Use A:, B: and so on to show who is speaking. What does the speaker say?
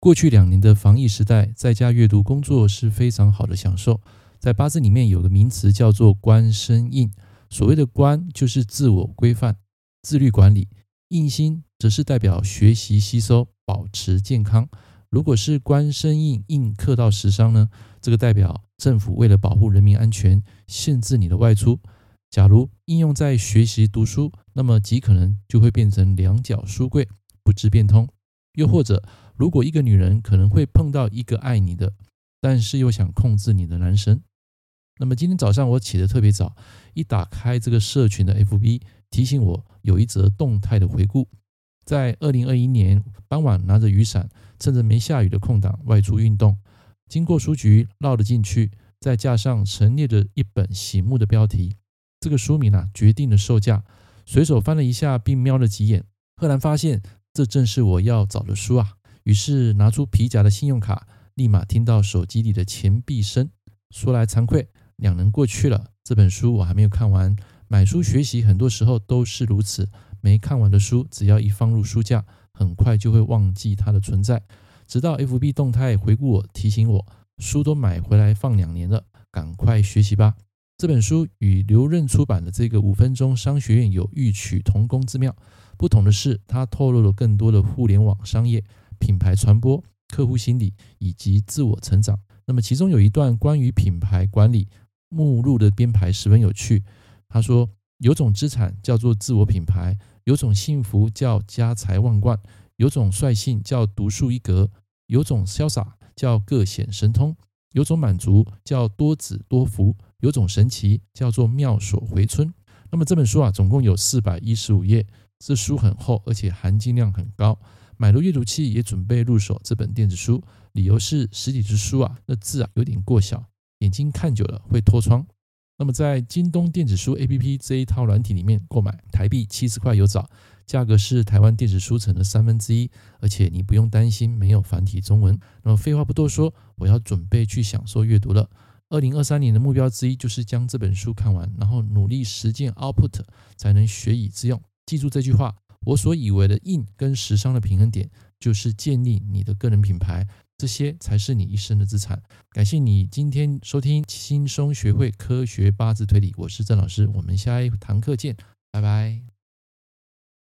A: 过去两年的防疫时代，在家阅读工作是非常好的享受。在八字里面有个名词叫做官生印，所谓的官就是自我规范、自律管理，印星则是代表学习吸收、保持健康。如果是官生印印刻到食伤呢，这个代表政府为了保护人民安全，限制你的外出。假如应用在学习读书，那么极可能就会变成两脚书柜，不知变通。又或者，如果一个女人可能会碰到一个爱你的，但是又想控制你的男生。那么今天早上我起得特别早，一打开这个社群的 FB，提醒我有一则动态的回顾。在二零二一年傍晚，拿着雨伞，趁着没下雨的空档外出运动，经过书局绕了进去，再架上陈列着一本醒目的标题。这个书名啊，决定了售价。随手翻了一下，并瞄了几眼，赫然发现这正是我要找的书啊。于是拿出皮夹的信用卡，立马听到手机里的钱币声。说来惭愧。两年过去了，这本书我还没有看完。买书学习，很多时候都是如此。没看完的书，只要一放入书架，很快就会忘记它的存在。直到 FB 动态回顾我，提醒我，书都买回来放两年了，赶快学习吧。这本书与刘润出版的这个五分钟商学院有异曲同工之妙。不同的是，它透露了更多的互联网商业、品牌传播、客户心理以及自我成长。那么，其中有一段关于品牌管理。目录的编排十分有趣。他说：“有种资产叫做自我品牌，有种幸福叫家财万贯，有种率性叫独树一格，有种潇洒叫各显神通，有种满足叫多子多福，有种神奇叫做妙手回春。”那么这本书啊，总共有四百一十五页，这书很厚，而且含金量很高。买了阅读器也准备入手这本电子书，理由是实体之书啊，那字啊有点过小。眼睛看久了会脱窗。那么在京东电子书 APP 这一套软体里面购买，台币七十块有找，价格是台湾电子书城的三分之一，而且你不用担心没有繁体中文。那么废话不多说，我要准备去享受阅读了。二零二三年的目标之一就是将这本书看完，然后努力实践 output，才能学以致用。记住这句话，我所以为的硬跟时尚的平衡点，就是建立你的个人品牌。这些才是你一生的资产。感谢你今天收听轻松学会科学八字推理，我是郑老师，我们下一堂课见，拜拜。